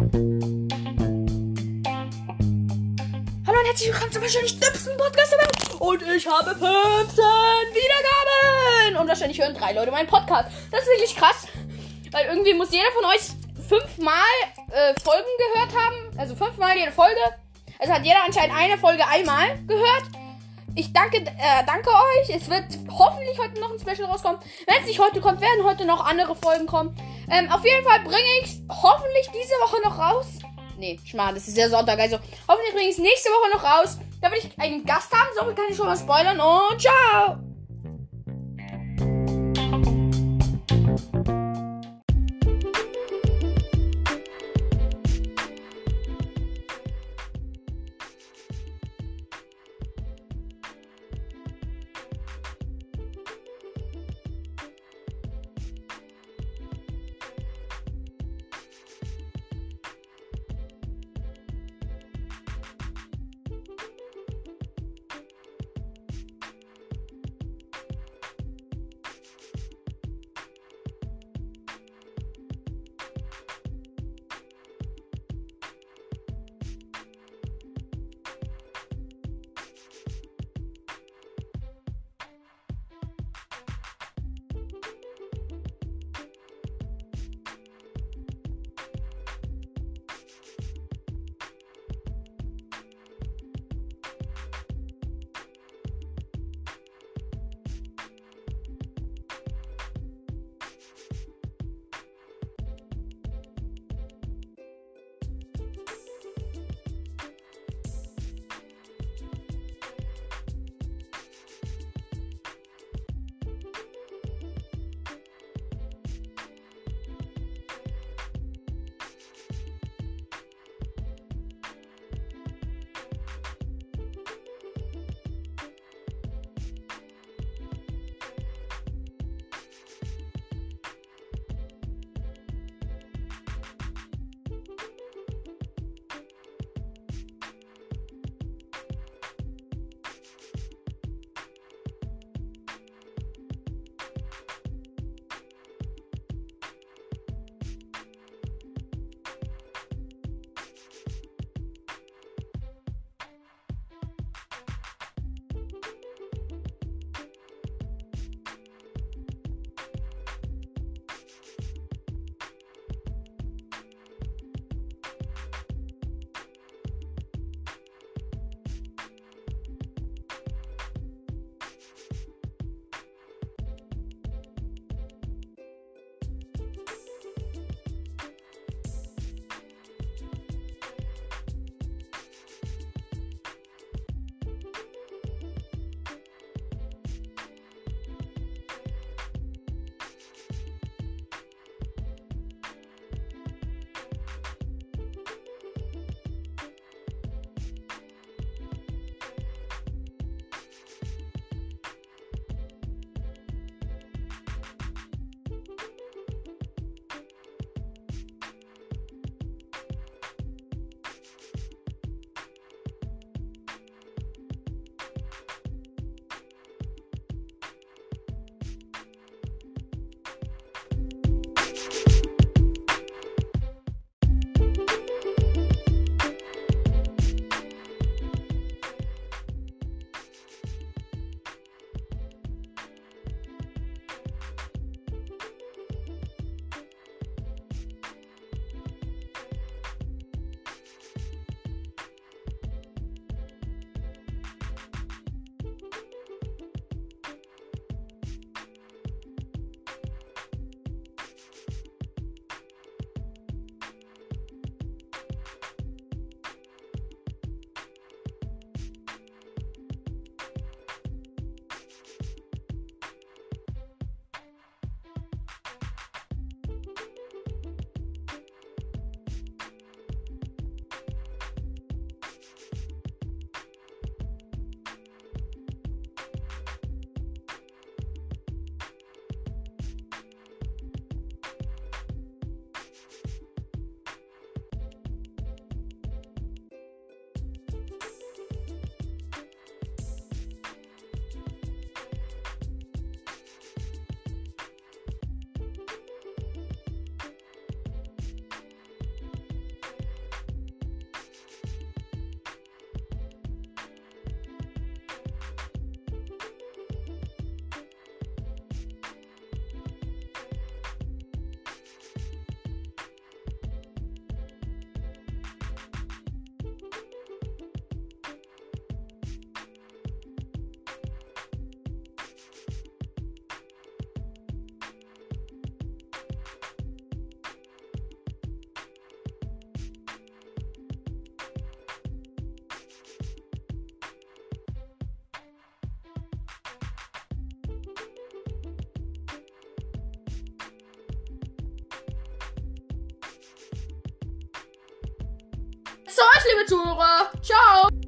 Hallo und herzlich willkommen zum wahrscheinlich dümmsten Podcast der Welt. Und ich habe 15 Wiedergaben. Und wahrscheinlich hören drei Leute meinen Podcast. Das ist wirklich krass. Weil irgendwie muss jeder von euch fünfmal äh, Folgen gehört haben. Also fünfmal jede Folge. Also hat jeder anscheinend eine Folge einmal gehört. Ich danke, äh, danke euch. Es wird hoffentlich heute noch ein Special rauskommen. Wenn es nicht heute kommt, werden heute noch andere Folgen kommen. Ähm, auf jeden Fall bringe ich hoffentlich diese Woche noch raus. Nee, Schmarrn, das ist ja Sonntag. Also hoffentlich bringe ich es nächste Woche noch raus. Da will ich einen Gast haben. So kann ich schon mal spoilern. Und ciao! So, liebe Zuhörer. Ciao.